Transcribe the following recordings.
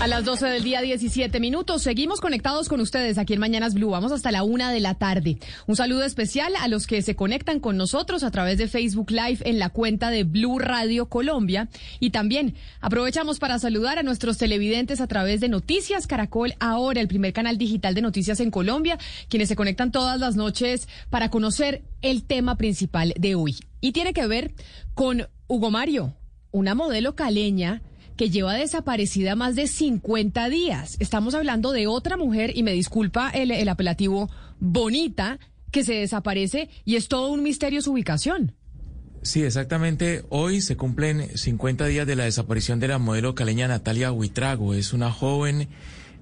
A las 12 del día, 17 minutos. Seguimos conectados con ustedes aquí en Mañanas Blue. Vamos hasta la una de la tarde. Un saludo especial a los que se conectan con nosotros a través de Facebook Live en la cuenta de Blue Radio Colombia. Y también aprovechamos para saludar a nuestros televidentes a través de Noticias Caracol, ahora el primer canal digital de noticias en Colombia, quienes se conectan todas las noches para conocer el tema principal de hoy. Y tiene que ver con Hugo Mario, una modelo caleña que lleva desaparecida más de 50 días. Estamos hablando de otra mujer, y me disculpa el, el apelativo, bonita, que se desaparece y es todo un misterio su ubicación. Sí, exactamente. Hoy se cumplen 50 días de la desaparición de la modelo caleña Natalia Huitrago. Es una joven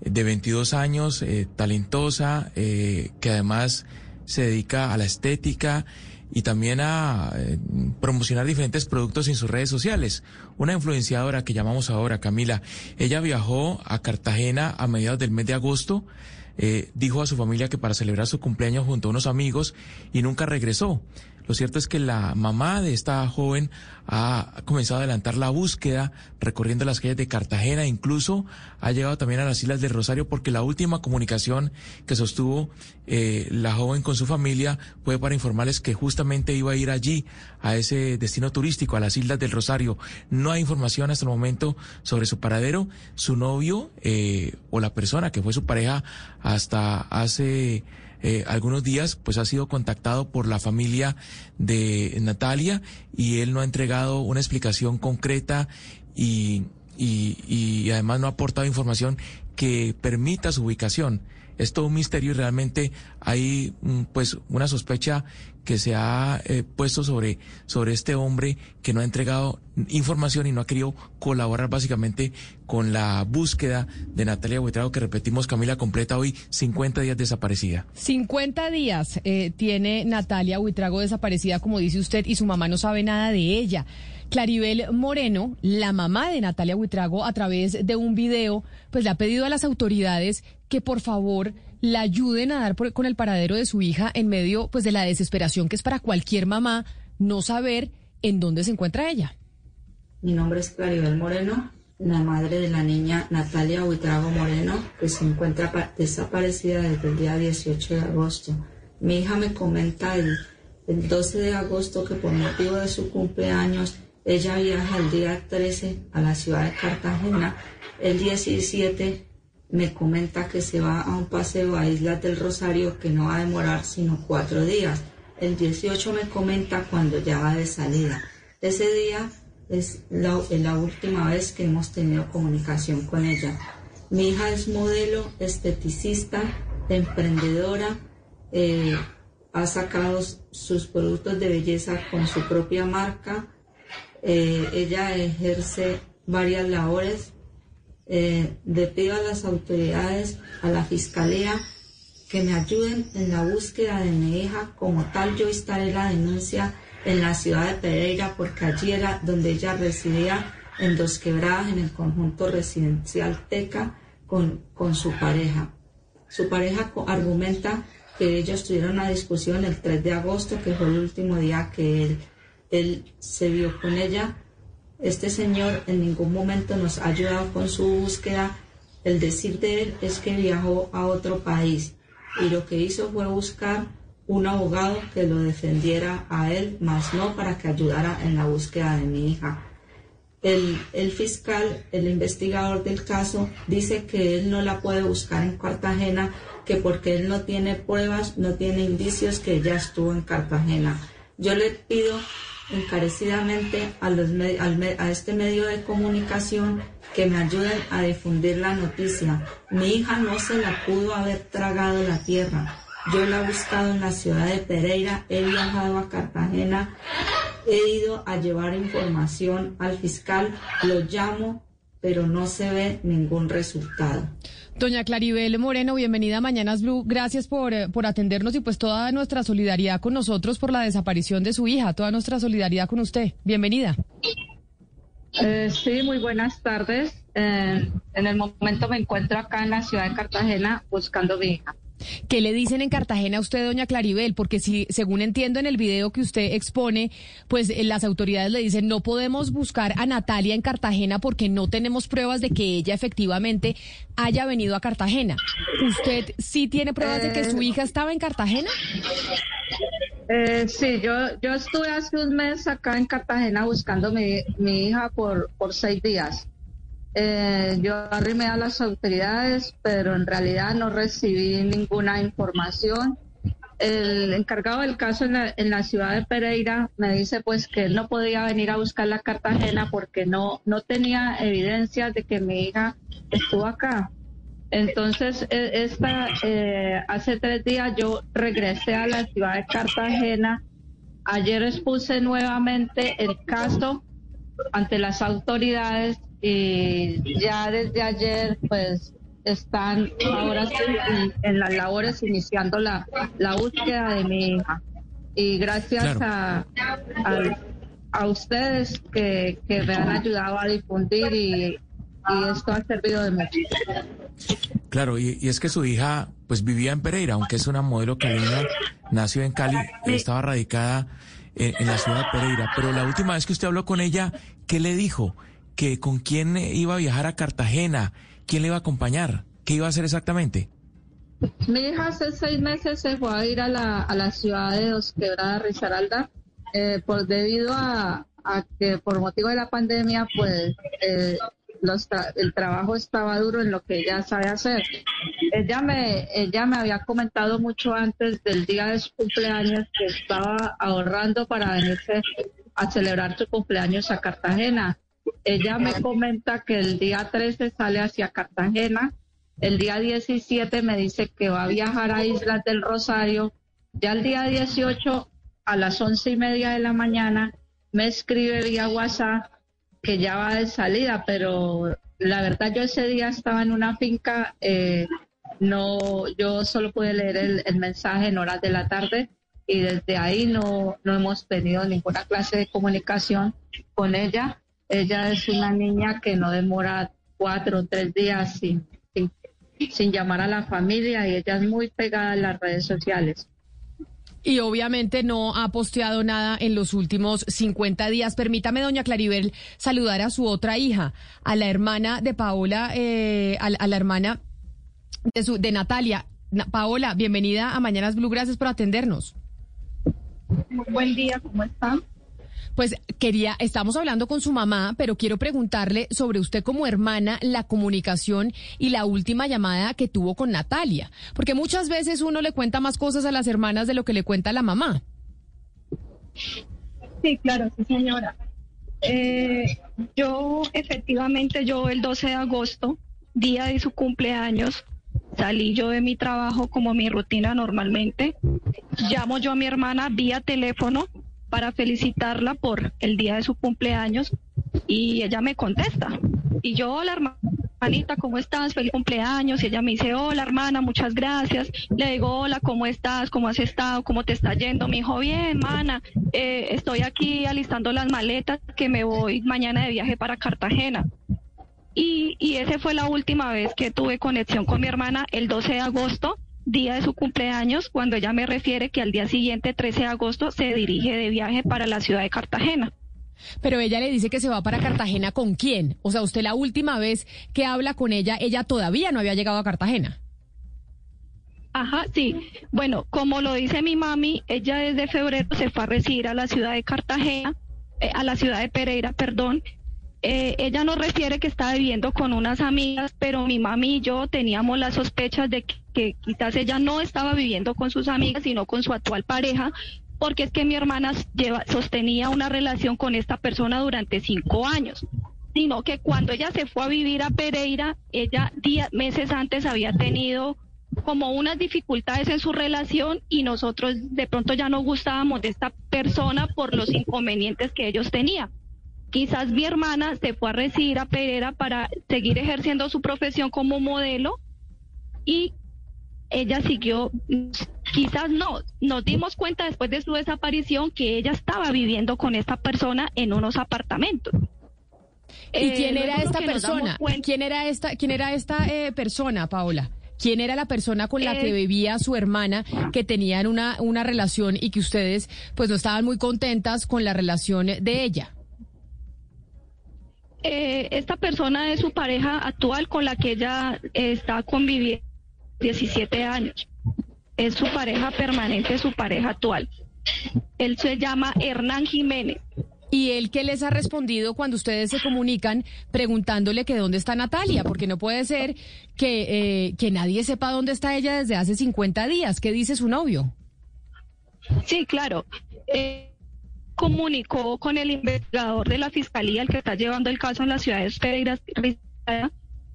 de 22 años, eh, talentosa, eh, que además se dedica a la estética y también a eh, promocionar diferentes productos en sus redes sociales. Una influenciadora que llamamos ahora, Camila, ella viajó a Cartagena a mediados del mes de agosto, eh, dijo a su familia que para celebrar su cumpleaños junto a unos amigos y nunca regresó. Lo cierto es que la mamá de esta joven ha comenzado a adelantar la búsqueda recorriendo las calles de Cartagena, incluso ha llegado también a las Islas del Rosario porque la última comunicación que sostuvo eh, la joven con su familia fue para informarles que justamente iba a ir allí, a ese destino turístico, a las Islas del Rosario. No hay información hasta el momento sobre su paradero. Su novio eh, o la persona que fue su pareja hasta hace eh, algunos días, pues ha sido contactado por la familia de Natalia y él no ha entregado una explicación concreta y, y, y además no ha aportado información que permita su ubicación. Es todo un misterio y realmente hay mm, pues una sospecha que se ha eh, puesto sobre, sobre este hombre que no ha entregado información y no ha querido colaborar básicamente con la búsqueda de Natalia Huitrago, que repetimos, Camila, completa hoy 50 días desaparecida. 50 días eh, tiene Natalia Huitrago desaparecida, como dice usted, y su mamá no sabe nada de ella. Claribel Moreno, la mamá de Natalia Huitrago, a través de un video, pues le ha pedido a las autoridades que por favor la ayuden a dar con el paradero de su hija en medio pues de la desesperación que es para cualquier mamá no saber en dónde se encuentra ella. Mi nombre es Claribel Moreno, la madre de la niña Natalia Huitrago Moreno, que se encuentra desaparecida desde el día 18 de agosto. Mi hija me comenta el, el 12 de agosto que por motivo de su cumpleaños ella viaja el día 13 a la ciudad de Cartagena, el 17 me comenta que se va a un paseo a Islas del Rosario que no va a demorar sino cuatro días. El 18 me comenta cuando ya va de salida. Ese día es la, la última vez que hemos tenido comunicación con ella. Mi hija es modelo, esteticista, emprendedora, eh, ha sacado sus productos de belleza con su propia marca. Eh, ella ejerce varias labores eh, pido a las autoridades, a la fiscalía, que me ayuden en la búsqueda de mi hija. Como tal, yo estaré la denuncia en la ciudad de Pereira, porque allí era donde ella residía, en Dos Quebradas, en el conjunto residencial Teca, con, con su pareja. Su pareja argumenta que ellos tuvieron una discusión el 3 de agosto, que fue el último día que él, él se vio con ella este señor en ningún momento nos ha ayudado con su búsqueda. El decir de él es que viajó a otro país y lo que hizo fue buscar un abogado que lo defendiera a él, más no para que ayudara en la búsqueda de mi hija. El, el, fiscal, el investigador del caso, dice que él no la puede buscar en Cartagena, que porque él no tiene pruebas, no tiene indicios que ella estuvo en Cartagena. Yo le pido encarecidamente a, los, a este medio de comunicación que me ayuden a difundir la noticia. Mi hija no se la pudo haber tragado la tierra. Yo la he buscado en la ciudad de Pereira, he viajado a Cartagena, he ido a llevar información al fiscal, lo llamo, pero no se ve ningún resultado. Doña Claribel Moreno, bienvenida a Mañanas Blue. Gracias por, eh, por atendernos y pues toda nuestra solidaridad con nosotros por la desaparición de su hija, toda nuestra solidaridad con usted. Bienvenida. Eh, sí, muy buenas tardes. Eh, en el momento me encuentro acá en la ciudad de Cartagena buscando a mi hija. ¿Qué le dicen en Cartagena a usted, doña Claribel? Porque si, según entiendo en el video que usted expone, pues eh, las autoridades le dicen no podemos buscar a Natalia en Cartagena porque no tenemos pruebas de que ella efectivamente haya venido a Cartagena. ¿Usted sí tiene pruebas de que su eh, hija estaba en Cartagena? Eh, sí, yo, yo estuve hace un mes acá en Cartagena buscando mi, mi hija por, por seis días. Eh, yo arrimé a las autoridades, pero en realidad no recibí ninguna información. El encargado del caso en la, ciudad de Pereira me dice pues que él no podía venir a buscar la Cartagena porque no, no tenía evidencias de que mi hija estuvo acá. Entonces, e, esta, eh, hace tres días yo regresé a la ciudad de Cartagena. Ayer expuse nuevamente el caso ante las autoridades y ya desde ayer pues están ahora sí en, las labores iniciando la, la, búsqueda de mi hija. Y gracias a, a, ustedes que, que, me han ayudado a difundir y, esto ha servido de mucho. Claro, y, y, es que su hija pues vivía en Pereira, aunque es una modelo caleña, nació en Cali, estaba radicada en, en la ciudad de Pereira. Pero la última vez que usted habló con ella, ¿qué le dijo? Que con quién iba a viajar a Cartagena, quién le iba a acompañar, qué iba a hacer exactamente. Mi hija hace seis meses se fue a ir a la, a la ciudad de Dos Quebradas, Risaralda, eh, por, debido a, que por motivo de la pandemia, pues eh, el trabajo estaba duro en lo que ella sabe hacer. Ella me, ella me había comentado mucho antes del día de su cumpleaños que estaba ahorrando para venirse a celebrar su cumpleaños a Cartagena. Ella me comenta que el día 13 sale hacia Cartagena, el día 17 me dice que va a viajar a Islas del Rosario, ya el día 18 a las once y media de la mañana me escribe vía WhatsApp que ya va de salida, pero la verdad yo ese día estaba en una finca, eh, no, yo solo pude leer el, el, mensaje en horas de la tarde y desde ahí no, no hemos tenido ninguna clase de comunicación con ella. Ella es una niña que no demora cuatro o tres días sin, sin, llamar a la familia y ella es muy pegada en las redes sociales. Y obviamente no ha posteado nada en los últimos 50 días. Permítame, doña Claribel, saludar a su otra hija, a la hermana de Paola, eh, a, la hermana de, su, de Natalia. Paola, bienvenida a Mañanas Blue, gracias por atendernos. Muy buen día, ¿cómo están? Pues quería, estamos hablando con su mamá, pero quiero preguntarle sobre usted como hermana, la comunicación y la última llamada que tuvo con Natalia, porque muchas veces uno le cuenta más cosas a las hermanas de lo que le cuenta la mamá. Sí, claro, sí, señora. Eh, yo efectivamente, yo el 12 de agosto, día de su cumpleaños, salí yo de mi trabajo como mi rutina normalmente. Llamo yo a mi hermana vía teléfono para felicitarla por el día de su cumpleaños y ella me contesta. Y yo, hola hermanita, ¿cómo estás? Feliz cumpleaños. Y ella me dice, hola hermana, muchas gracias. Le digo, hola, ¿cómo estás? ¿Cómo has estado? ¿Cómo te está yendo? Me dijo, bien, hermana, eh, estoy aquí alistando las maletas que me voy mañana de viaje para Cartagena. Y, y esa fue la última vez que tuve conexión con mi hermana el 12 de agosto día de su cumpleaños, cuando ella me refiere que al día siguiente, 13 de agosto, se dirige de viaje para la ciudad de Cartagena. Pero ella le dice que se va para Cartagena con quién? O sea, usted la última vez que habla con ella, ella todavía no había llegado a Cartagena. Ajá, sí. Bueno, como lo dice mi mami, ella desde febrero se fue a residir a la ciudad de Cartagena, eh, a la ciudad de Pereira, perdón, eh, ella nos refiere que estaba viviendo con unas amigas, pero mi mami y yo teníamos las sospechas de que, quizás ella no estaba viviendo con sus amigas, sino con su actual pareja, porque es que mi hermana sostenía una relación con esta persona durante cinco años sino que cuando ella se fue a vivir a Pereira, ella días, meses antes había tenido como unas dificultades en su relación y nosotros de pronto ya no gustábamos de esta persona por los inconvenientes que ellos tenían. Quizás mi hermana se fue a residir a Pereira para seguir ejerciendo su profesión como modelo y ella siguió, quizás no, nos dimos cuenta después de su desaparición que ella estaba viviendo con esta persona en unos apartamentos. ¿Y quién era esta persona? ¿Quién era esta, quién era esta persona, Paola? ¿Quién era la persona con la que vivía su hermana, que tenían una, una relación y que ustedes pues no estaban muy contentas con la relación de ella? Eh, esta persona es su pareja actual con la que ella está conviviendo 17 años. Es su pareja permanente, su pareja actual. Él se llama Hernán Jiménez. ¿Y él qué les ha respondido cuando ustedes se comunican preguntándole que dónde está Natalia? Porque no puede ser que, eh, que nadie sepa dónde está ella desde hace 50 días. ¿Qué dice su novio? Sí, claro. Eh, comunicó con el investigador de la fiscalía, el que está llevando el caso en la ciudad de.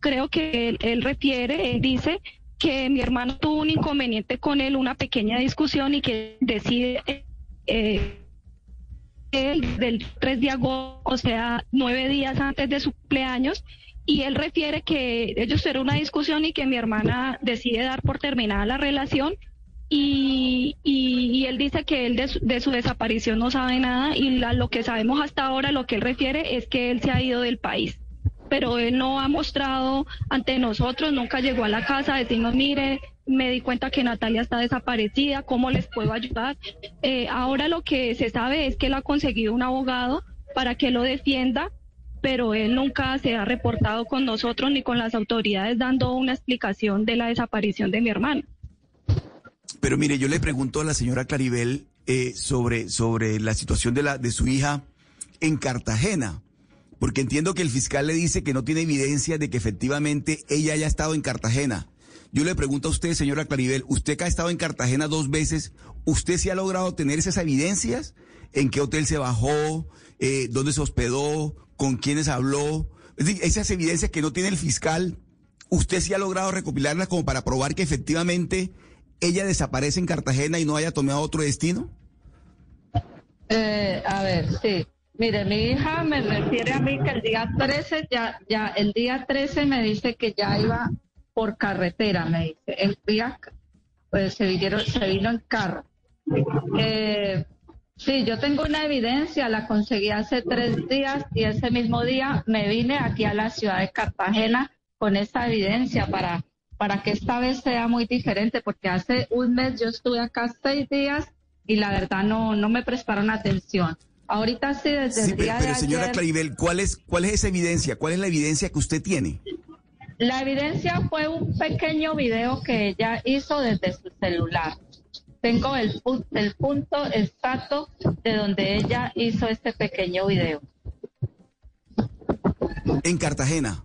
Creo que él, refiere, él dice que mi hermano tuvo un inconveniente con él, una pequeña discusión y que decide eh, del 3 de agosto, o sea, nueve días antes de su cumpleaños, y él refiere que ellos tuvieron una discusión y que mi hermana decide dar por terminada la relación y, y, él dice que él de su, desaparición no sabe nada y lo que sabemos hasta ahora, lo que él refiere es que él se ha ido del país. Pero él no ha mostrado ante nosotros, nunca llegó a la casa a decirnos, mire, me di cuenta que Natalia está desaparecida, ¿cómo les puedo ayudar? Eh, ahora lo que se sabe es que él ha conseguido un abogado para que lo defienda, pero él nunca se ha reportado con nosotros ni con las autoridades dando una explicación de la desaparición de mi hermano. Pero mire, yo le pregunto a la señora Claribel eh, sobre, sobre la situación de, la, de su hija en Cartagena, porque entiendo que el fiscal le dice que no tiene evidencia de que efectivamente ella haya estado en Cartagena. Yo le pregunto a usted, señora Claribel, usted que ha estado en Cartagena dos veces, ¿usted sí ha logrado tener esas evidencias? ¿En qué hotel se bajó? Eh, ¿Dónde se hospedó? ¿Con quiénes habló? Es decir, esas evidencias que no tiene el fiscal, ¿usted sí ha logrado recopilarlas como para probar que efectivamente ella desaparece en Cartagena y no haya tomado otro destino? Eh, a ver, sí. Mire, mi hija me refiere a mí que el día 13, ya, ya, el día 13 me dice que ya iba por carretera, me dice. El día, pues se, vino, se vino en carro. Eh, sí, yo tengo una evidencia, la conseguí hace tres días y ese mismo día me vine aquí a la ciudad de Cartagena con esa evidencia para para que esta vez sea muy diferente, porque hace un mes yo estuve acá seis días y la verdad no, no me prestaron atención. Ahorita sí, desde el día pero, señora ayer, Claribel, ¿cuál es, ¿cuál es esa evidencia? ¿Cuál es la evidencia que usted tiene? La evidencia fue un pequeño video que ella hizo desde su celular. Tengo el, el punto exacto de donde ella hizo este pequeño video. En Cartagena.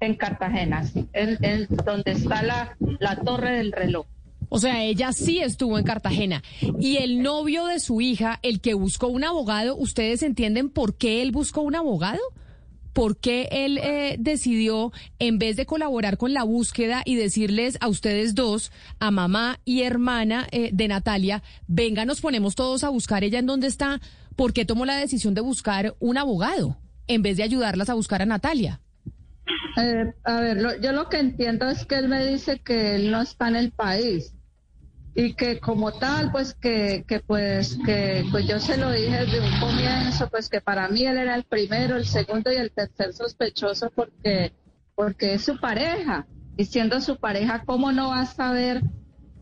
En Cartagena, sí. El, donde está la, la torre del reloj. O sea, ella sí estuvo en Cartagena. Y el novio de su hija, el que buscó un abogado, ¿ustedes entienden por qué él buscó un abogado? ¿Por qué él eh, decidió, en vez de colaborar con la búsqueda y decirles a ustedes dos, a mamá y hermana eh, de Natalia, venga, nos ponemos todos a buscar ella en dónde está? ¿Por qué tomó la decisión de buscar un abogado en vez de ayudarlas a buscar a Natalia? Eh, a ver, yo lo que entiendo es que él me dice que él no está en el país y que como tal, pues que, que pues que pues yo se lo dije desde un comienzo, pues que para mí él era el primero, el segundo y el tercer sospechoso porque porque es su pareja y siendo su pareja, ¿cómo no va a saber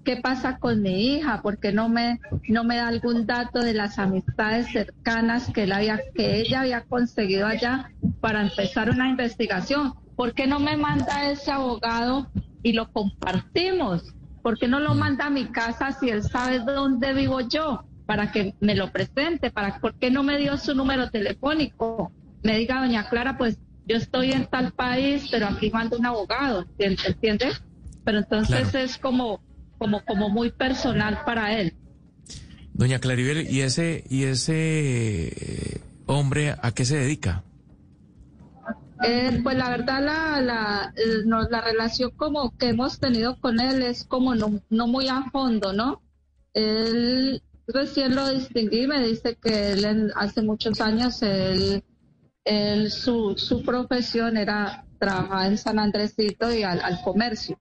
qué pasa con mi hija? porque no me no me da algún dato de las amistades cercanas que él había que ella había conseguido allá para empezar una investigación? ¿por qué no me manda ese abogado y lo compartimos? ¿Por qué no lo manda a mi casa si él sabe dónde vivo yo? Para que me lo presente, para ¿por qué no me dio su número telefónico? Me diga, doña Clara, pues yo estoy en tal país, pero aquí mando un abogado, ¿entiendes? Pero entonces es como, como, como muy personal para él. Doña Claribel, ¿y ese, y ese eh, hombre a qué se dedica? Eh, pues la verdad la, la, la relación como que hemos tenido con él es como no, no muy a fondo, ¿no? Él recién lo distinguí, me dice que él hace muchos años, él, él su, su profesión era trabajar en San Andresito y al, al comercio.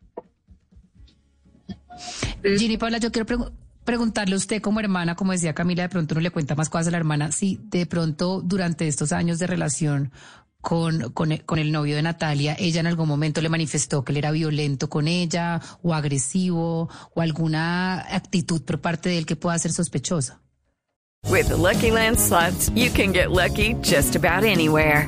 Ginny Paula, yo quiero preguntarle a usted como hermana, como decía Camila, de pronto no le cuenta más cosas a la hermana, si de pronto durante estos años de relación con, con, el novio de Natalia, ella en algún momento le manifestó que él era violento con ella o agresivo o alguna actitud por parte de él que pueda ser sospechosa. With Lucky Land slots, you can get lucky just about anywhere.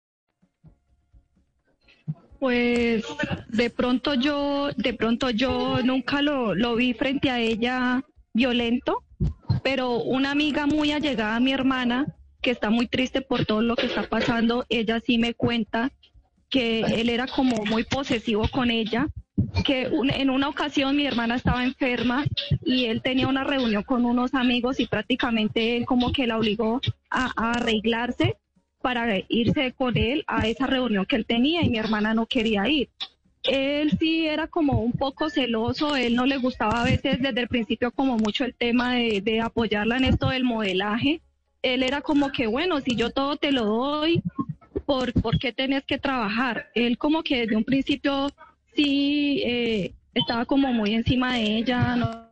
Pues de pronto yo, de pronto yo nunca lo, lo vi frente a ella violento, pero una amiga muy allegada a mi hermana, que está muy triste por todo lo que está pasando, ella sí me cuenta que él era como muy posesivo con ella que en una ocasión mi hermana estaba enferma y él tenía una reunión con unos amigos y prácticamente él como que la obligó a, arreglarse para irse con él a esa reunión que él tenía y mi hermana no quería ir. Él sí era como un poco celoso, él no le gustaba a veces desde el principio como mucho el tema de, apoyarla en esto del modelaje. Él era como que, bueno, si yo todo te lo doy, ¿por, ¿por qué tenés que trabajar? Él como que desde un principio sí eh, estaba como muy encima de ella, no,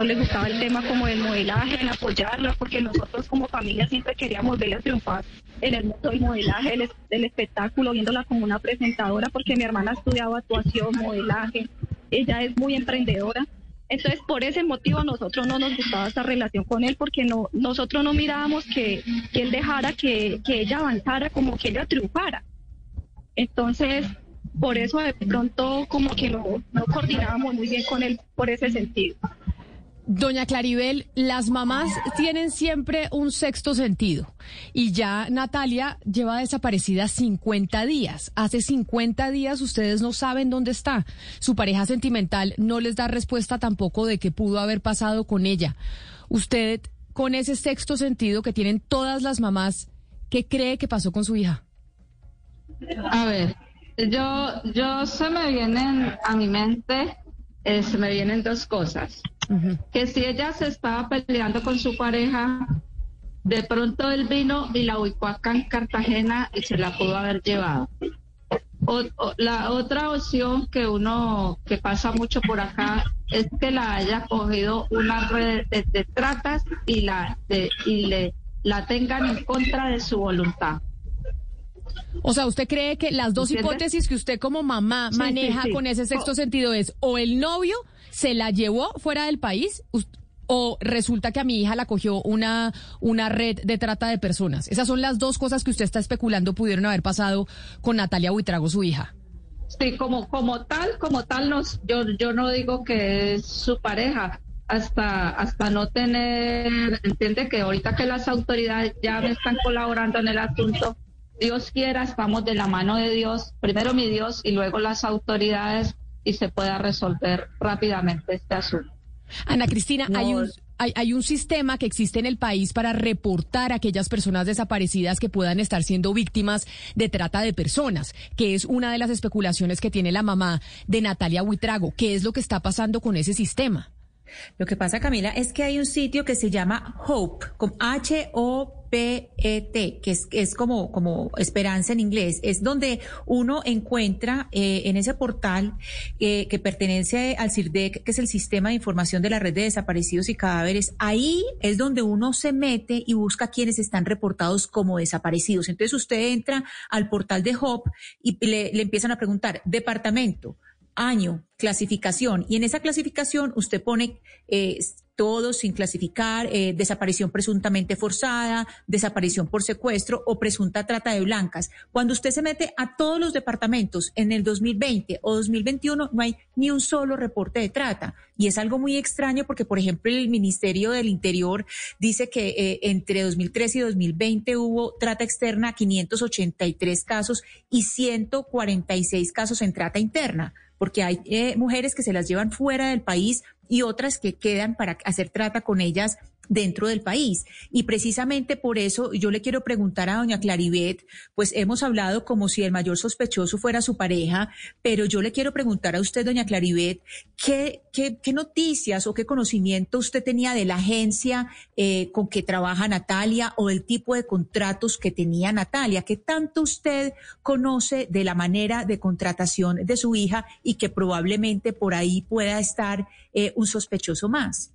le gustaba el tema como del modelaje, en apoyarla, porque nosotros como familia siempre queríamos verla triunfar en el mundo del modelaje, del, espectáculo, viéndola como una presentadora, porque mi hermana estudiaba actuación, modelaje, ella es muy emprendedora. Entonces, por ese motivo, nosotros no nos gustaba esta relación con él, porque no, nosotros no mirábamos que, que él dejara que, que ella avanzara, como que ella triunfara. Entonces, por eso de pronto como que no, no coordinábamos muy bien con él por ese sentido. Doña Claribel, las mamás tienen siempre un sexto sentido y ya Natalia lleva desaparecida 50 días. Hace 50 días ustedes no saben dónde está. Su pareja sentimental no les da respuesta tampoco de qué pudo haber pasado con ella. Usted, con ese sexto sentido que tienen todas las mamás, ¿qué cree que pasó con su hija? A ver, yo, yo se me vienen a mi mente, eh, se me vienen dos cosas. Que si ella se estaba peleando con su pareja, de pronto él vino y la ubicó acá en Cartagena y se la pudo haber llevado. O, la otra opción que uno que pasa mucho por acá es que la haya cogido una red de, tratas y la de, y le la tengan en contra de su voluntad. O sea, ¿usted cree que las dos hipótesis que usted como mamá maneja con ese sexto sentido es o el novio se la llevó fuera del país o resulta que a mi hija la cogió una, una red de trata de personas? Esas son las dos cosas que usted está especulando pudieron haber pasado con Natalia Buitrago, su hija. Sí, como, como tal, como tal, nos, yo, yo no digo que es su pareja, hasta, hasta no tener, entiende que ahorita que las autoridades ya me están colaborando en el asunto, Dios quiera, estamos de la mano de Dios, primero mi Dios y luego las autoridades y se pueda resolver rápidamente este asunto. Ana Cristina, hay un... Hay, un sistema que existe en el país para reportar a aquellas personas desaparecidas que puedan estar siendo víctimas de trata de personas, que es una de las especulaciones que tiene la mamá de Natalia Huitrago. ¿Qué es lo que está pasando con ese sistema? Lo que pasa, Camila, es que hay un sitio que se llama Hope, con H-O-P-E-T, que es, es como, como esperanza en inglés. Es donde uno encuentra eh, en ese portal eh, que pertenece al CIRDEC, que es el Sistema de Información de la Red de Desaparecidos y Cadáveres. Ahí es donde uno se mete y busca quienes están reportados como desaparecidos. Entonces usted entra al portal de Hope y le, le empiezan a preguntar, departamento, año, clasificación. Y en esa clasificación usted pone eh, todo sin clasificar, eh, desaparición presuntamente forzada, desaparición por secuestro o presunta trata de blancas. Cuando usted se mete a todos los departamentos en el 2020 o 2021, no hay ni un solo reporte de trata. Y es algo muy extraño porque, por ejemplo, el Ministerio del Interior dice que eh, entre 2013 y 2020 hubo trata externa 583 casos y 146 casos en trata interna porque hay eh, mujeres que se las llevan fuera del país y otras que quedan para hacer trata con ellas dentro del país. Y precisamente por eso yo le quiero preguntar a doña Claribet, pues hemos hablado como si el mayor sospechoso fuera su pareja, pero yo le quiero preguntar a usted, doña Claribet, ¿qué, qué, qué noticias o qué conocimiento usted tenía de la agencia eh, con que trabaja Natalia o del tipo de contratos que tenía Natalia? ¿Qué tanto usted conoce de la manera de contratación de su hija y que probablemente por ahí pueda estar eh, un sospechoso más?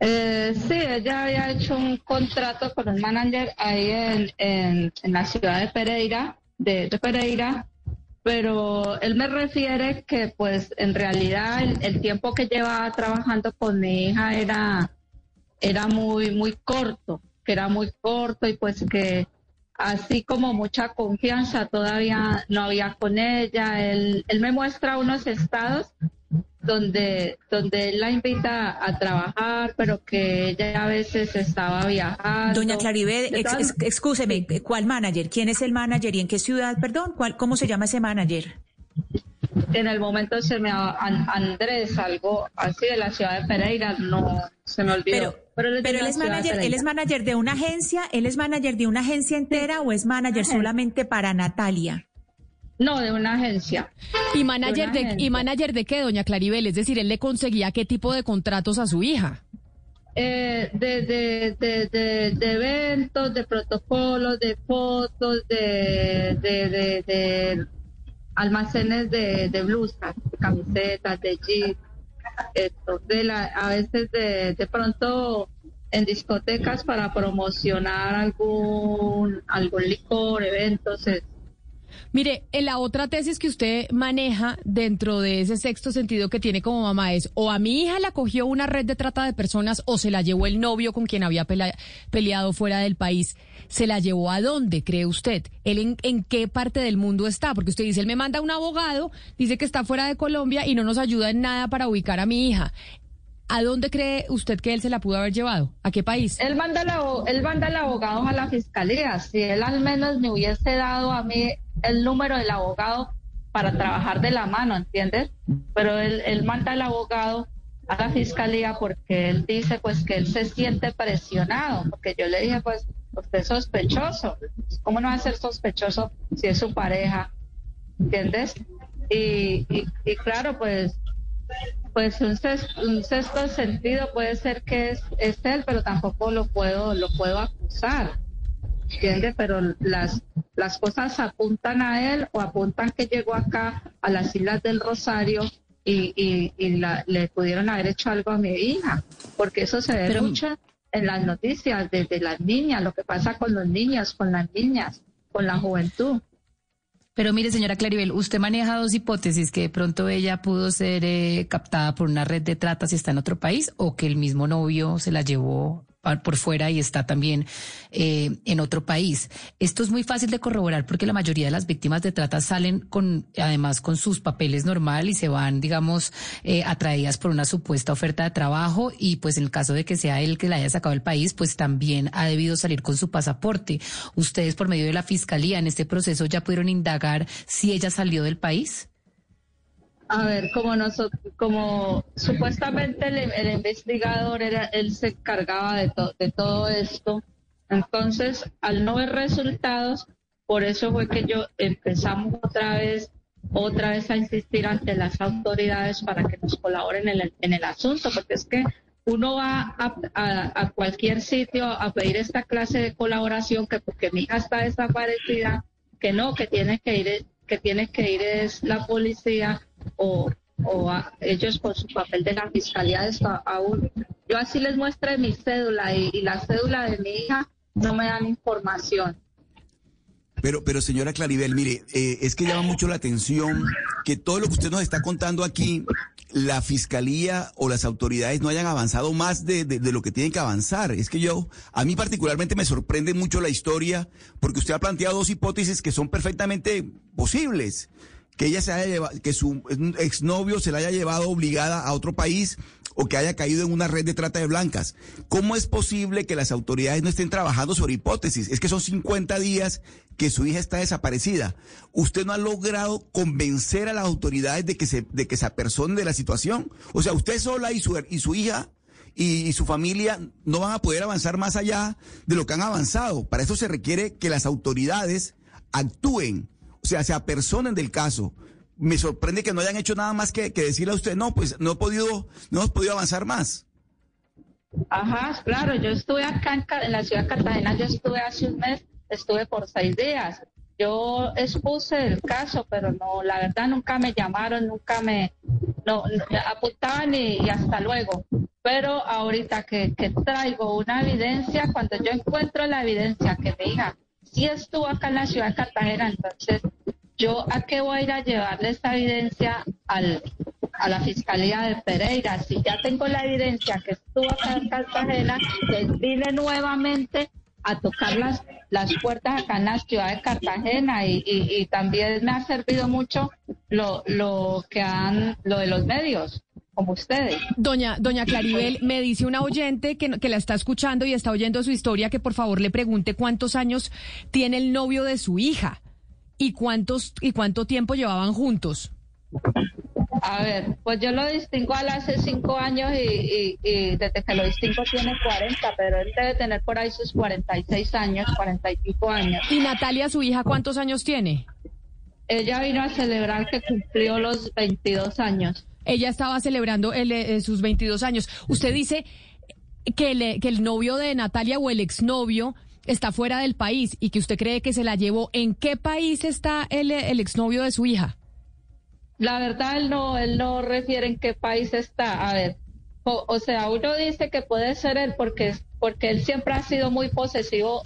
Eh, sí, ella había hecho un contrato con el manager ahí en, en, la ciudad de Pereira, de, Pereira, pero él me refiere que pues en realidad el, tiempo que llevaba trabajando con mi hija era, era muy, muy corto, que era muy corto y pues que así como mucha confianza todavía no había con ella. Él, él me muestra unos estados donde, donde él la invita a trabajar, pero que ella a veces estaba viajando. Doña Claribel, excúseme, ¿cuál manager? ¿Quién es el manager y en qué ciudad? Perdón, ¿cuál, ¿cómo se llama ese manager? En el momento se me Andrés, algo así de la ciudad de Pereira, no se me olvidó. Pero, él, es manager, él es manager de una agencia, él es manager de una agencia entera o es manager solamente para Natalia. No, de una agencia. ¿Y manager de, ¿Y manager de qué, doña Claribel? Es decir, él le conseguía qué tipo de contratos a su hija. Eh, de, de, de, de, eventos, de protocolos, de fotos, de, de, almacenes de, de blusas, de camisetas, de jeans, esto, de la, a veces de, de pronto en discotecas para promocionar algún, algún licor, eventos, Mire, en la otra tesis que usted maneja dentro de ese sexto sentido que tiene como mamá es o a mi hija la cogió una red de trata de personas o se la llevó el novio con quien había peleado fuera del país. ¿Se la llevó a dónde, cree usted? ¿Él en, qué parte del mundo está? Porque usted dice, él me manda un abogado, dice que está fuera de Colombia y no nos ayuda en nada para ubicar a mi hija. ¿A dónde cree usted que él se la pudo haber llevado? ¿A qué país? Él manda, él manda el abogado a la fiscalía. Si él al menos me hubiese dado a mí el número del abogado para trabajar de la mano, ¿entiendes? Pero él, él manda al abogado a la fiscalía porque él dice pues que él se siente presionado, porque yo le dije pues usted es sospechoso, ¿cómo no va a ser sospechoso si es su pareja? ¿Entiendes? Y, y, y claro, pues pues un sexto, sentido puede ser que es, es, él, pero tampoco lo puedo, lo puedo acusar. ¿Entiendes? Pero las, las cosas apuntan a él o apuntan que llegó acá a las Islas del Rosario y, y, y la, le pudieron haber hecho algo a mi hija, porque eso se ve mucho en las noticias desde las niñas, lo que pasa con los niños, con las niñas, con la juventud. Pero mire, señora Claribel, usted maneja dos hipótesis, que de pronto ella pudo ser eh, captada por una red de trata si está en otro país o que el mismo novio se la llevó por fuera y está también eh, en otro país. Esto es muy fácil de corroborar porque la mayoría de las víctimas de trata salen con, además, con sus papeles normal y se van, digamos, eh, atraídas por una supuesta oferta de trabajo y pues en el caso de que sea él que la haya sacado del país, pues también ha debido salir con su pasaporte. Ustedes por medio de la fiscalía en este proceso ya pudieron indagar si ella salió del país. A ver, como nosotros, como supuestamente el, investigador era, él se encargaba de, de todo esto. Entonces, al no ver resultados, por eso fue que yo empezamos otra vez, otra vez a insistir ante las autoridades para que nos colaboren en el, en el asunto, porque es que uno va a, a, cualquier sitio a pedir esta clase de colaboración que porque mi hija está desaparecida, que no, que tiene que ir, que tiene que ir es la policía o, o ellos por su papel de la fiscalía aún. Yo así les muestre mi cédula y, la cédula de mi hija no me dan información. Pero, pero señora Claribel, mire, eh, es que llama mucho la atención que todo lo que usted nos está contando aquí, la fiscalía o las autoridades no hayan avanzado más de, de, lo que tienen que avanzar. Es que yo, a mí particularmente me sorprende mucho la historia porque usted ha planteado dos hipótesis que son perfectamente posibles que ella se haya llevado, que su exnovio se la haya llevado obligada a otro país o que haya caído en una red de trata de blancas. ¿Cómo es posible que las autoridades no estén trabajando sobre hipótesis? Es que son 50 días que su hija está desaparecida. ¿Usted no ha logrado convencer a las autoridades de que se, de que se apersonen de la situación? O sea, usted sola y su, y su hija y, su familia no van a poder avanzar más allá de lo que han avanzado. Para eso se requiere que las autoridades actúen, o sea, se apersonen del caso. Me sorprende que no hayan hecho nada más que, decirle a usted, no, pues no he podido, no hemos podido avanzar más. Ajá, claro, yo estuve acá en, la ciudad de Cartagena, yo estuve hace un mes, estuve por seis días yo expuse el caso, pero no, la verdad nunca me llamaron, nunca me, no, apuntaban y, hasta luego. Pero ahorita que, que, traigo una evidencia, cuando yo encuentro la evidencia que mi hija sí estuvo acá en la ciudad de Cartagena, entonces yo a qué voy a ir a llevarle esta evidencia al, a la Fiscalía de Pereira. Si ya tengo la evidencia que estuvo acá en Cartagena, que vine nuevamente a tocar las, puertas acá en la ciudad de Cartagena y, también me ha servido mucho lo que han, lo de los medios como ustedes. Doña, doña Claribel, me dice una oyente que, que, la está escuchando y está oyendo su historia que por favor le pregunte cuántos años tiene el novio de su hija y cuántos y cuánto tiempo llevaban juntos. A ver, pues yo lo distingo al hace cinco años y, desde que lo distingo tiene 40, pero él debe tener por ahí sus 46 años, 45 años. ¿Y Natalia, su hija, cuántos años tiene? Ella vino a celebrar que cumplió los 22 años. Ella estaba celebrando eh, sus 22 años. Usted dice que, que el novio de Natalia o el exnovio está fuera del país y que usted cree que se la llevó. ¿En qué país está el, el exnovio de su hija? La verdad, él no, él no refiere en qué país está. A ver, o, sea, uno dice que puede ser él porque, porque él siempre ha sido muy posesivo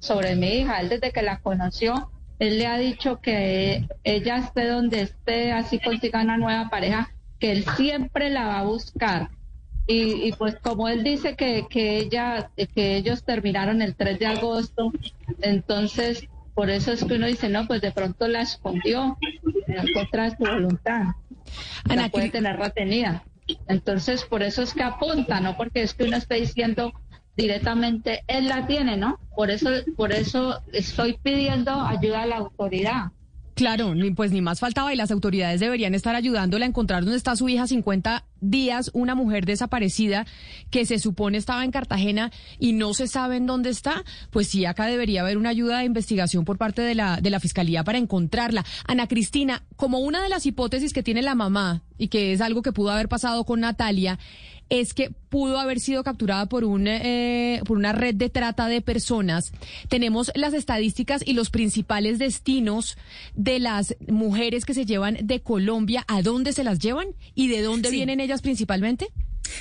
sobre mi hija. Él desde que la conoció, él le ha dicho que ella esté donde esté, así consiga una nueva pareja, que él siempre la va a buscar. Y, y, pues como él dice que, que ella, que ellos terminaron el 3 de agosto, entonces por eso es que uno dice, no, pues de pronto la escondió en contra de su voluntad. Ana, la puede tener retenida. Entonces, por eso es que apunta, no porque es que uno esté diciendo directamente, él la tiene, ¿no? Por eso, por eso estoy pidiendo ayuda a la autoridad. Claro, pues ni más faltaba y las autoridades deberían estar ayudándola a encontrar dónde está su hija 50 días, una mujer desaparecida que se supone estaba en Cartagena y no se sabe en dónde está, pues sí, acá debería haber una ayuda de investigación por parte de la, de la Fiscalía para encontrarla. Ana Cristina, como una de las hipótesis que tiene la mamá y que es algo que pudo haber pasado con Natalia, es que pudo haber sido capturada por, un, eh, por una red de trata de personas. Tenemos las estadísticas y los principales destinos de las mujeres que se llevan de Colombia, ¿a dónde se las llevan y de dónde vienen ellas principalmente?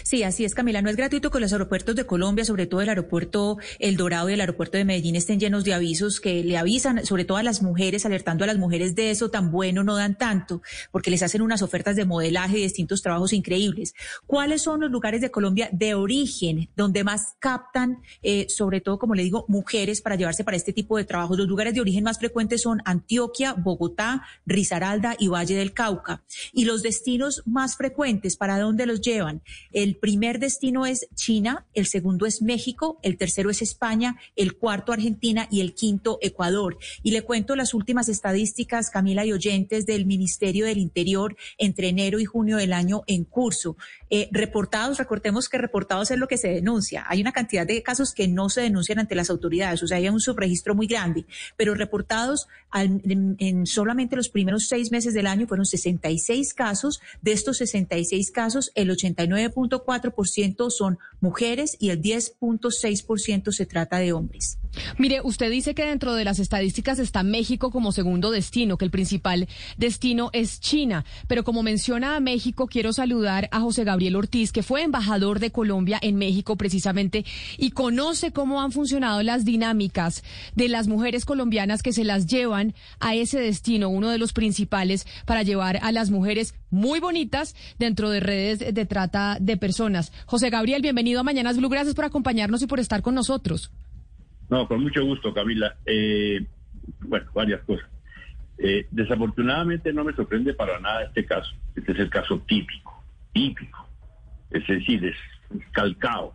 Sí, así es, Camila. No es gratuito que los aeropuertos de Colombia, sobre todo el aeropuerto El Dorado y el aeropuerto de Medellín, estén llenos de avisos que le avisan, sobre todo a las mujeres, alertando a las mujeres de eso tan bueno no dan tanto, porque les hacen unas ofertas de modelaje y distintos trabajos increíbles. ¿Cuáles son los lugares de Colombia de origen donde más captan, eh, sobre todo, como le digo, mujeres para llevarse para este tipo de trabajos? Los lugares de origen más frecuentes son Antioquia, Bogotá, Risaralda y Valle del Cauca. Y los destinos más frecuentes, ¿para dónde los llevan? El primer destino es China, el segundo es México, el tercero es España, el cuarto Argentina y el quinto Ecuador. Y le cuento las últimas estadísticas, Camila y oyentes, del Ministerio del Interior entre enero y junio del año en curso. Eh, reportados, recordemos que reportados es lo que se denuncia. Hay una cantidad de casos que no se denuncian ante las autoridades, o sea, hay un subregistro muy grande, pero reportados en, en, solamente los primeros seis meses del año fueron 66 casos. De estos 66 casos, el 89.4% son mujeres y el 10.6% se trata de hombres. Mire, usted dice que dentro de las estadísticas está México como segundo destino, que el principal destino es China. Pero como menciona a México, quiero saludar a José Gabriel Ortiz, que fue embajador de Colombia en México precisamente y conoce cómo han funcionado las dinámicas de las mujeres colombianas que se las llevan a ese destino, uno de los principales para llevar a las mujeres muy bonitas dentro de redes de trata de personas. José Gabriel, bienvenido a Mañanas Blue. Gracias por acompañarnos y por estar con nosotros. No, con mucho gusto, Camila. Eh, bueno, varias cosas. Eh, desafortunadamente no me sorprende para nada este caso. Este es el caso típico, típico. Es decir, es calcado.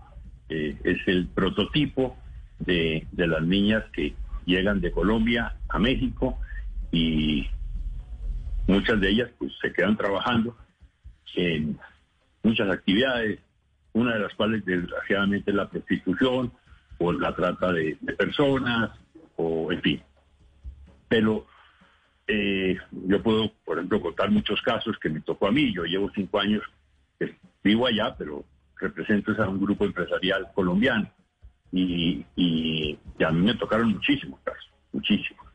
Eh, es el prototipo de, de las niñas que llegan de Colombia a México y muchas de ellas pues se quedan trabajando en muchas actividades una de las cuales desgraciadamente es la prostitución o la trata de, personas, o en fin. Pero eh, yo puedo, por ejemplo, contar muchos casos que me tocó a mí. Yo llevo cinco años, eh, vivo allá, pero represento a un grupo empresarial colombiano. Y, a mí me tocaron muchísimos casos, muchísimos.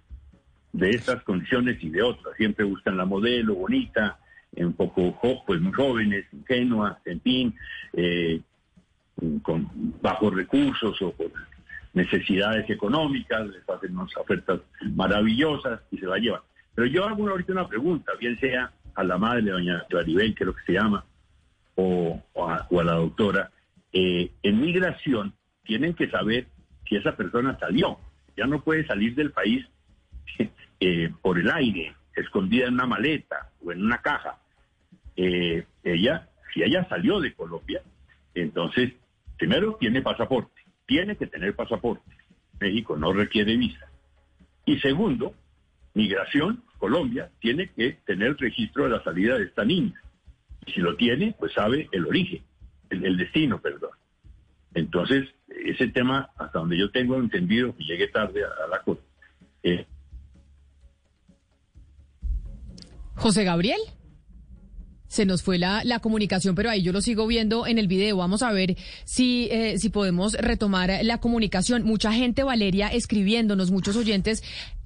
De estas condiciones y de otras. Siempre buscan la modelo bonita, un poco pues muy jóvenes, ingenuas, en fin, eh, con bajos recursos o con necesidades económicas, les hacen unas ofertas maravillosas y se la llevan. Pero yo hago ahorita una pregunta, bien sea a la madre de doña Claribel, que es lo que se llama, o, a, la doctora, eh, en migración tienen que saber si esa persona salió. Ya no puede salir del país eh, por el aire, escondida en una maleta o en una caja. Eh, ella, si ella salió de Colombia, entonces, primero tiene pasaporte, tiene que tener pasaporte. México no requiere visa. Y segundo, migración, Colombia, tiene que tener registro de la salida de esta niña. Y si lo tiene, pues sabe el origen, el, destino, perdón. Entonces, ese tema, hasta donde yo tengo entendido, y llegué tarde a, la cosa. Eh, José Gabriel. Se nos fue la, la comunicación, pero ahí yo lo sigo viendo en el video. Vamos a ver si, eh, si podemos retomar la comunicación. Mucha gente, Valeria, escribiéndonos, muchos oyentes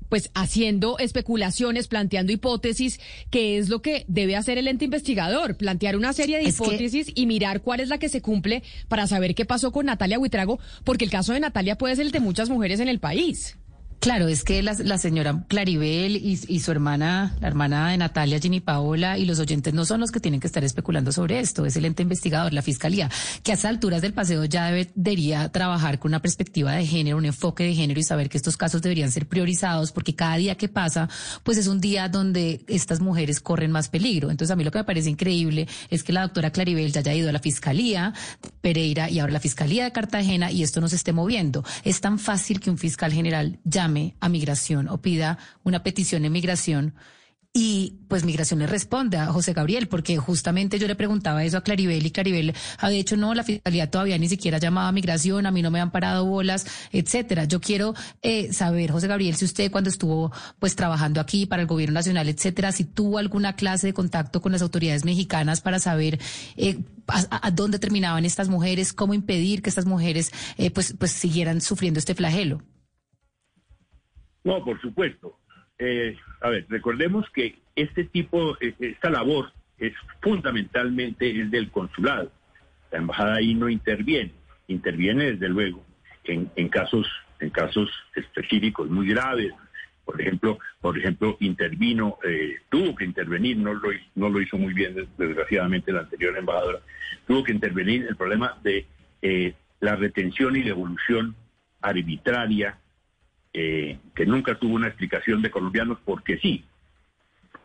pues haciendo especulaciones, planteando hipótesis, que es lo que debe hacer el ente investigador, plantear una serie de hipótesis y mirar cuál es la que se cumple para saber qué pasó con Natalia Huitrago, porque el caso de Natalia puede ser el de muchas mujeres en el país. Claro, es que la, la señora Claribel y, su hermana, la hermana de Natalia, Ginny Paola, y los oyentes no son los que tienen que estar especulando sobre esto, es el ente investigador, la fiscalía, que a estas alturas del paseo ya debería trabajar con una perspectiva de género, un enfoque de género y saber que estos casos deberían ser priorizados porque cada día que pasa, pues es un día donde estas mujeres corren más peligro. Entonces a mí lo que me parece increíble es que la doctora Claribel ya haya ido a la fiscalía Pereira y ahora la fiscalía de Cartagena y esto no se esté moviendo. Es tan fácil que un fiscal general llame a migración o pida una petición de migración y pues Migración le responde a José Gabriel, porque justamente yo le preguntaba eso a Claribel y Claribel ha dicho no, la fiscalía todavía ni siquiera llamaba a Migración, a mí no me han parado bolas, etcétera. Yo quiero eh, saber, José Gabriel, si usted cuando estuvo pues trabajando aquí para el gobierno nacional, etcétera, si tuvo alguna clase de contacto con las autoridades mexicanas para saber eh, a, dónde terminaban estas mujeres, cómo impedir que estas mujeres eh, pues, pues siguieran sufriendo este flagelo. No, por supuesto. Eh, a ver, recordemos que este tipo, eh, esta labor es fundamentalmente el del consulado. La embajada ahí no interviene, interviene desde luego en, en casos, en casos específicos muy graves. Por ejemplo, por ejemplo, intervino, eh, tuvo que intervenir, no lo, no lo hizo muy bien desgraciadamente la anterior embajadora, tuvo que intervenir el problema de la retención y devolución arbitraria eh, que nunca tuvo una explicación de colombianos porque sí.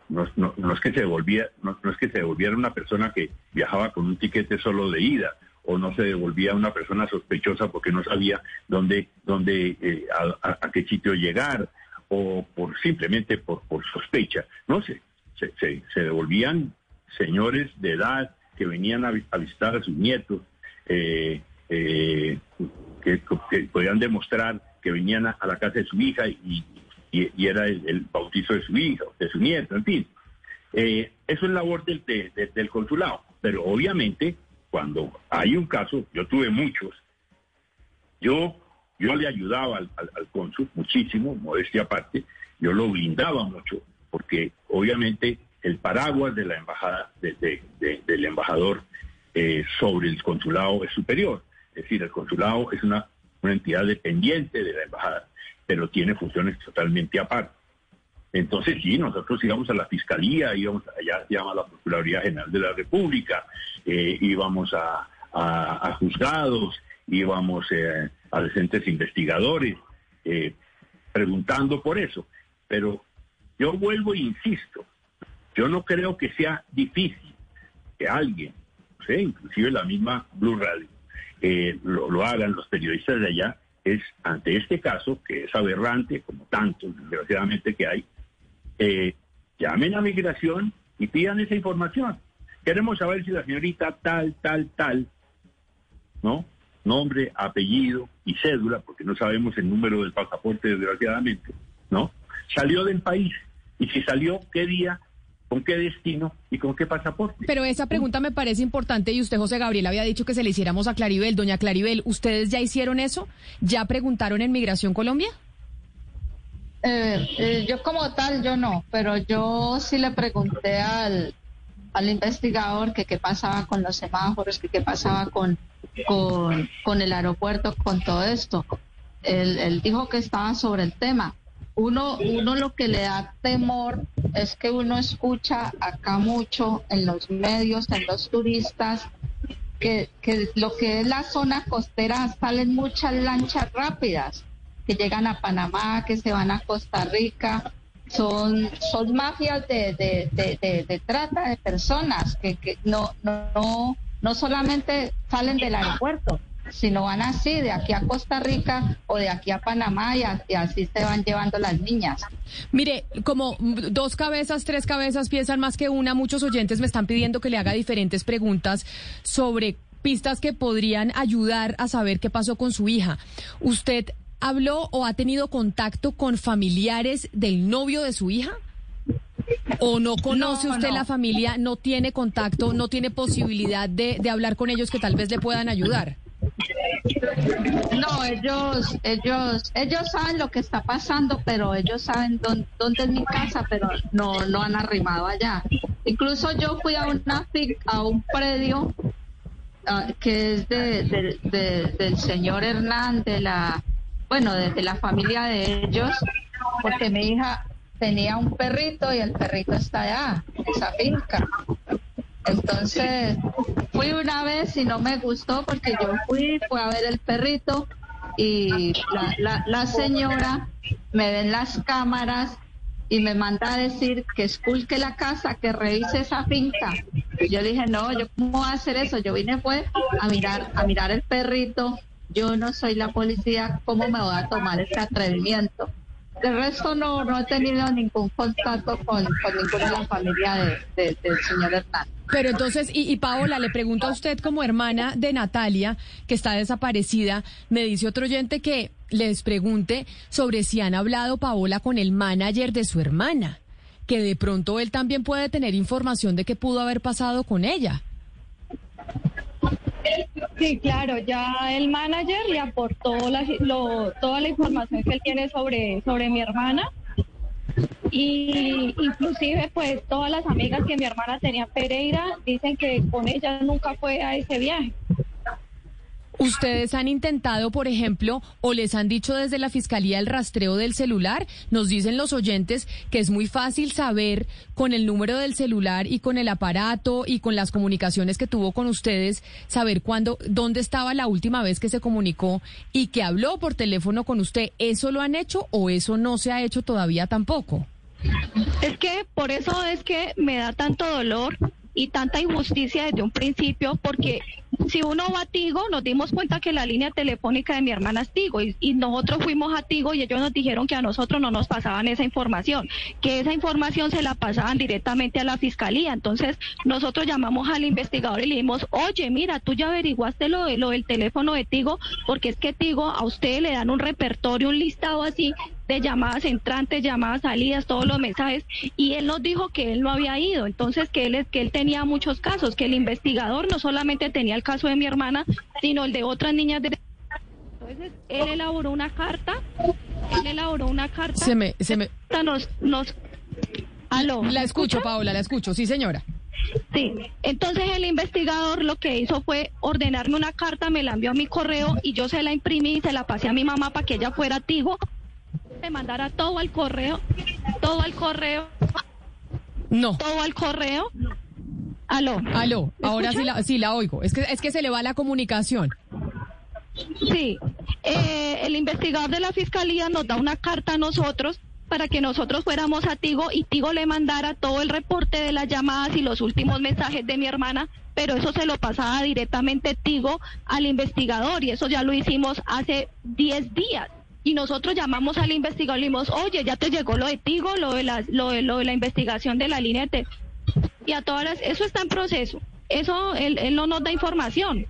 No, es que se devolvía, no, es que se devolviera una persona que viajaba con un tiquete solo de ida, o no se devolvía una persona sospechosa porque no sabía dónde, dónde eh, a, qué sitio llegar, o por simplemente por, por sospecha. No sé, se, se, devolvían señores de edad que venían a, visitar a sus nietos, eh, que, que podían demostrar que venían a, la casa de su hija y, era el, bautizo de su hija, de su nieto, en fin. Eh, eso es labor del, del consulado, pero obviamente cuando hay un caso, yo tuve muchos, yo, yo le ayudaba al, al, cónsul muchísimo, modestia aparte, yo lo blindaba mucho, porque obviamente el paraguas de la embajada, de, del embajador eh, sobre el consulado es superior. Es decir, el consulado es una una entidad dependiente de la embajada, pero tiene funciones totalmente aparte. Entonces, sí, nosotros íbamos a la Fiscalía, íbamos allá se llama la Procuraduría General de la República, eh, íbamos a, juzgados, íbamos eh, a decentes investigadores, eh, preguntando por eso. Pero yo vuelvo e insisto, yo no creo que sea difícil que alguien, inclusive la misma Blue Radio, lo, hagan los periodistas de allá es ante este caso, que es aberrante, como tantos, desgraciadamente, que hay, eh, llamen a migración y pidan esa información. Queremos saber si la señorita tal, tal, tal ¿no? Nombre, apellido y cédula, porque no sabemos el número del pasaporte, desgraciadamente, ¿no? Salió del país. Y si salió, ¿qué día? ¿Con qué destino y con qué pasaporte? Pero esa pregunta me parece importante y usted, José Gabriel, había dicho que se le hiciéramos a Claribel. Doña Claribel, ¿ustedes ya hicieron eso? ¿Ya preguntaron en Migración Colombia? Eh, eh, yo como tal, yo no, pero yo sí le pregunté al, al investigador que qué pasaba con los semáforos, que qué pasaba con, con, con el aeropuerto, con todo esto. Él, él dijo que estaba sobre el tema. Uno, uno lo que le da temor es que uno escucha acá mucho en los medios, en los turistas, que, que lo que es la zona costera salen muchas lanchas rápidas que llegan a Panamá, que se van a Costa Rica. Son, son mafias de, de, de, trata de personas que, que no, no, no solamente salen del aeropuerto, sino van así, de aquí a Costa Rica o de aquí a Panamá y, así se van llevando las niñas. Mire, como dos cabezas, tres cabezas piensan más que una, muchos oyentes me están pidiendo que le haga diferentes preguntas sobre pistas que podrían ayudar a saber qué pasó con su hija. ¿Usted habló o ha tenido contacto con familiares del novio de su hija? ¿O no conoce No, usted no. la familia, no tiene contacto, no tiene posibilidad de, de hablar con ellos que tal vez le puedan ayudar? No, ellos, ellos, ellos saben lo que está pasando, pero ellos saben dónde, es mi casa, pero no, no han arrimado allá. Incluso yo fui a una a un predio ah, que es de- del señor Hernán, de la, bueno, de, de la familia de ellos, porque mi hija tenía un perrito y el perrito está allá, en esa finca. Entonces, fui una vez y no me gustó porque yo fui, fui a ver el perrito y la, la, la señora me ve en las cámaras y me manda a decir que esculque la casa, que revise esa finca. Y yo dije, no, yo cómo voy a hacer eso. Yo vine fue a mirar, a mirar el perrito. Yo no soy la policía, ¿cómo me voy a tomar ese atrevimiento? De resto no, no he tenido ningún contacto con, con ninguna de la familia de- de- del señor Hernán. Pero entonces, y, y Paola, le pregunto a usted como hermana de Natalia, que está desaparecida, me dice otro oyente que les pregunte sobre si han hablado Paola con el manager de su hermana, que de pronto él también puede tener información de qué pudo haber pasado con ella. Sí, claro, ya el manager le aportó la- toda la información que él tiene sobre, sobre mi hermana y inclusive pues todas las amigas que mi hermana tenía en Pereira dicen que con ella nunca fue a ese viaje. ¿Ustedes han intentado, por ejemplo, o les han dicho desde la Fiscalía el rastreo del celular? Nos dicen los oyentes que es muy fácil saber con el número del celular y con el aparato y con las comunicaciones que tuvo con ustedes, saber cuándo, dónde estaba la última vez que se comunicó y que habló por teléfono con usted. ¿Eso lo han hecho o eso no se ha hecho todavía tampoco? Es que por eso es que me da tanto dolor y tanta injusticia desde un principio, porque si uno va a Tigo, nos dimos cuenta que la línea telefónica de mi hermana es Tigo y, nosotros fuimos a Tigo y ellos nos dijeron que a nosotros no nos pasaban esa información, que esa información se la pasaban directamente a la fiscalía. Entonces nosotros llamamos al investigador y le dijimos, oye, mira, tú ya averiguaste lo, lo del teléfono de Tigo, porque es que Tigo a usted le dan un repertorio, un listado así de llamadas entrantes, llamadas salidas, todos los mensajes, y él nos dijo que él no había ido, entonces que él, es- que él tenía muchos casos, que el investigador no solamente tenía el caso de mi hermana, sino el de otras niñas de... Entonces él elaboró una carta, él elaboró una carta, Se me, se me, nos, nos, aló, la ¿me escucho? Paola, la escucho, sí señora. Sí, entonces el investigador lo que hizo fue ordenarme una carta, me la envió a mi correo y yo se la imprimí y se la pasé a mi mamá para que ella fuera a Me mandara todo al correo, todo al correo, No. todo al correo. Aló. Aló, ¿Me ahora sí la, sí la oigo. Es que, es que se le va la comunicación. Sí, eh, el investigador de la fiscalía nos da una carta a nosotros para que nosotros fuéramos a Tigo y Tigo le mandara todo el reporte de las llamadas y los últimos mensajes de mi hermana, pero eso se lo pasaba directamente Tigo al investigador y eso ya lo hicimos hace 10 días. Y nosotros llamamos al investigador y le dijimos, oye, ya te llegó lo de Tigo, lo de la, lo de, lo de la investigación de la línea de... Y a todas las, eso está en proceso. Eso, él, él no nos da información.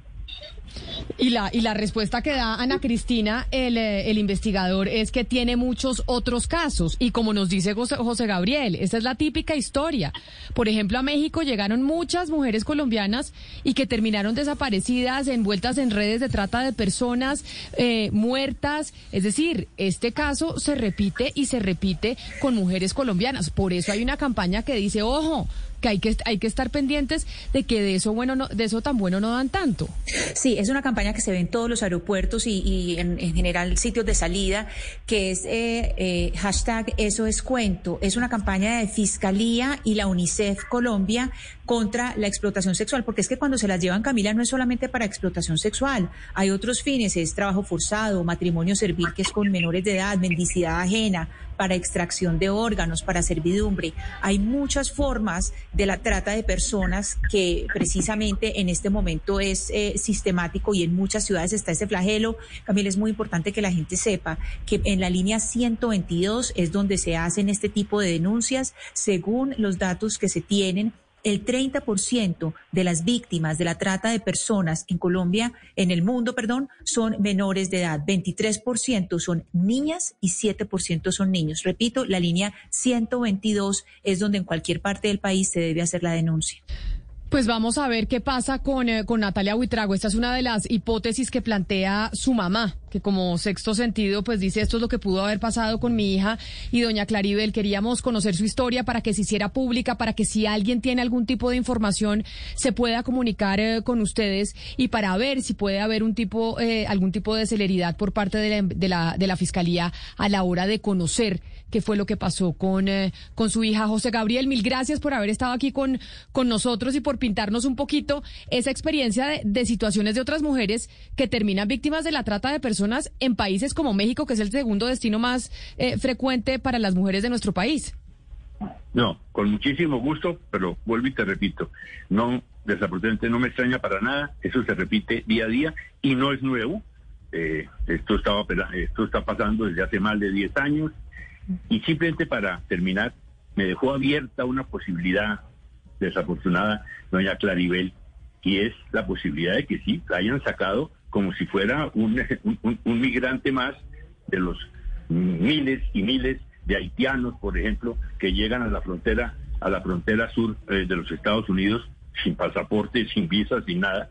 Y la, y la respuesta que da Ana Cristina, el, eh, el investigador, es que tiene muchos otros casos. Y como nos dice José, José Gabriel, esta es la típica historia. Por ejemplo, a México llegaron muchas mujeres colombianas y que terminaron desaparecidas, envueltas en redes de trata de personas, eh, muertas. Es decir, este caso se repite y se repite con mujeres colombianas. Por eso hay una campaña que dice, ojo, que hay que hay que estar pendientes de que de eso bueno no, de eso tan bueno no dan tanto. Sí, es una campaña que se ve en todos los aeropuertos y, en, general sitios de salida, que es eh, eh, hashtag eso es cuento. Es una campaña de Fiscalía y la UNICEF Colombia contra la explotación sexual, porque es que cuando se las llevan, Camila, no es solamente para explotación sexual, hay otros fines, es trabajo forzado, matrimonio servil, que es con menores de edad, mendicidad ajena, para extracción de órganos, para servidumbre. Hay muchas formas de la trata de personas que precisamente en este momento es eh, sistemático y en muchas ciudades está ese flagelo. Camila, es muy importante que la gente sepa que en la línea 122 es donde se hacen este tipo de denuncias según los datos que se tienen el 30% de las víctimas de la trata de personas en Colombia, en el mundo, perdón, son menores de edad. 23% son niñas y 7% son niños. Repito, la línea 122 es donde en cualquier parte del país se debe hacer la denuncia. Pues vamos a ver qué pasa con, eh, con Natalia Huitrago. Esta es una de las hipótesis que plantea su mamá, que como sexto sentido, pues dice esto es lo que pudo haber pasado con mi hija y doña Claribel. Queríamos conocer su historia para que se hiciera pública, para que si alguien tiene algún tipo de información se pueda comunicar eh, con ustedes y para ver si puede haber un tipo, eh, algún tipo de celeridad por parte de la, de la, de la fiscalía a la hora de conocer qué fue lo que pasó con, con su hija José Gabriel. Mil gracias por haber estado aquí con, con nosotros y por pintarnos un poquito esa experiencia de, situaciones de otras mujeres que terminan víctimas de la trata de personas en países como México, que es el segundo destino más eh, frecuente para las mujeres de nuestro país. No, con muchísimo gusto, pero vuelvo y te repito, no, desafortunadamente no me extraña para nada, eso se repite día a día y no es nuevo. Eh, esto estaba esto está pasando desde hace más de 10 años y simplemente para terminar me dejó abierta una posibilidad desafortunada doña Claribel, y es la posibilidad de que sí, la hayan sacado como si fuera un, migrante más de los miles y miles de haitianos, por ejemplo, que llegan a la frontera, a la frontera sur eh, de los Estados Unidos sin pasaporte, sin visa, sin nada,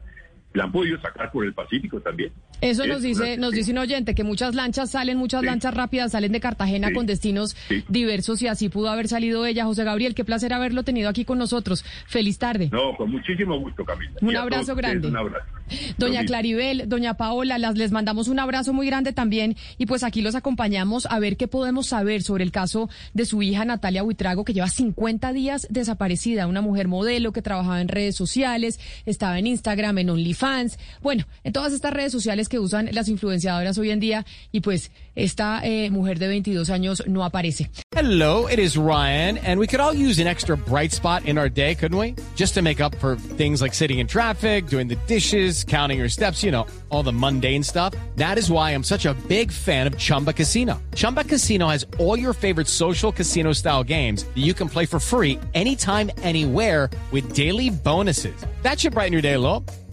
la han podido sacar por el Pacífico también. Eso nos dice, nos dice un oyente que muchas lanchas salen, muchas lanchas rápidas salen de Cartagena con destinos diversos y así pudo haber salido ella. José Gabriel, qué placer haberlo tenido aquí con nosotros. Feliz tarde. No, con muchísimo gusto, Camila. Un abrazo grande. Un abrazo. Doña Claribel, doña Paola, las, les mandamos un abrazo muy grande también y pues aquí los acompañamos a ver qué podemos saber sobre el caso de su hija Natalia Huitrago, que lleva 50 días desaparecida, una mujer modelo que trabajaba en redes sociales, estaba en Instagram, en OnlyFans, bueno, en todas estas redes sociales que usan las influenciadoras hoy en día y pues esta eh, mujer de 22 años no aparece. Hello, it is Ryan and we could all use an extra bright spot in our day, couldn't we? Just to make up for things like sitting in traffic, doing the dishes, counting your steps, you know, all the mundane stuff. That is why I'm such a big fan of Chumba Casino. Chumba Casino has all your favorite social casino style games that you can play for free anytime anywhere with daily bonuses. That should brighten your day a little.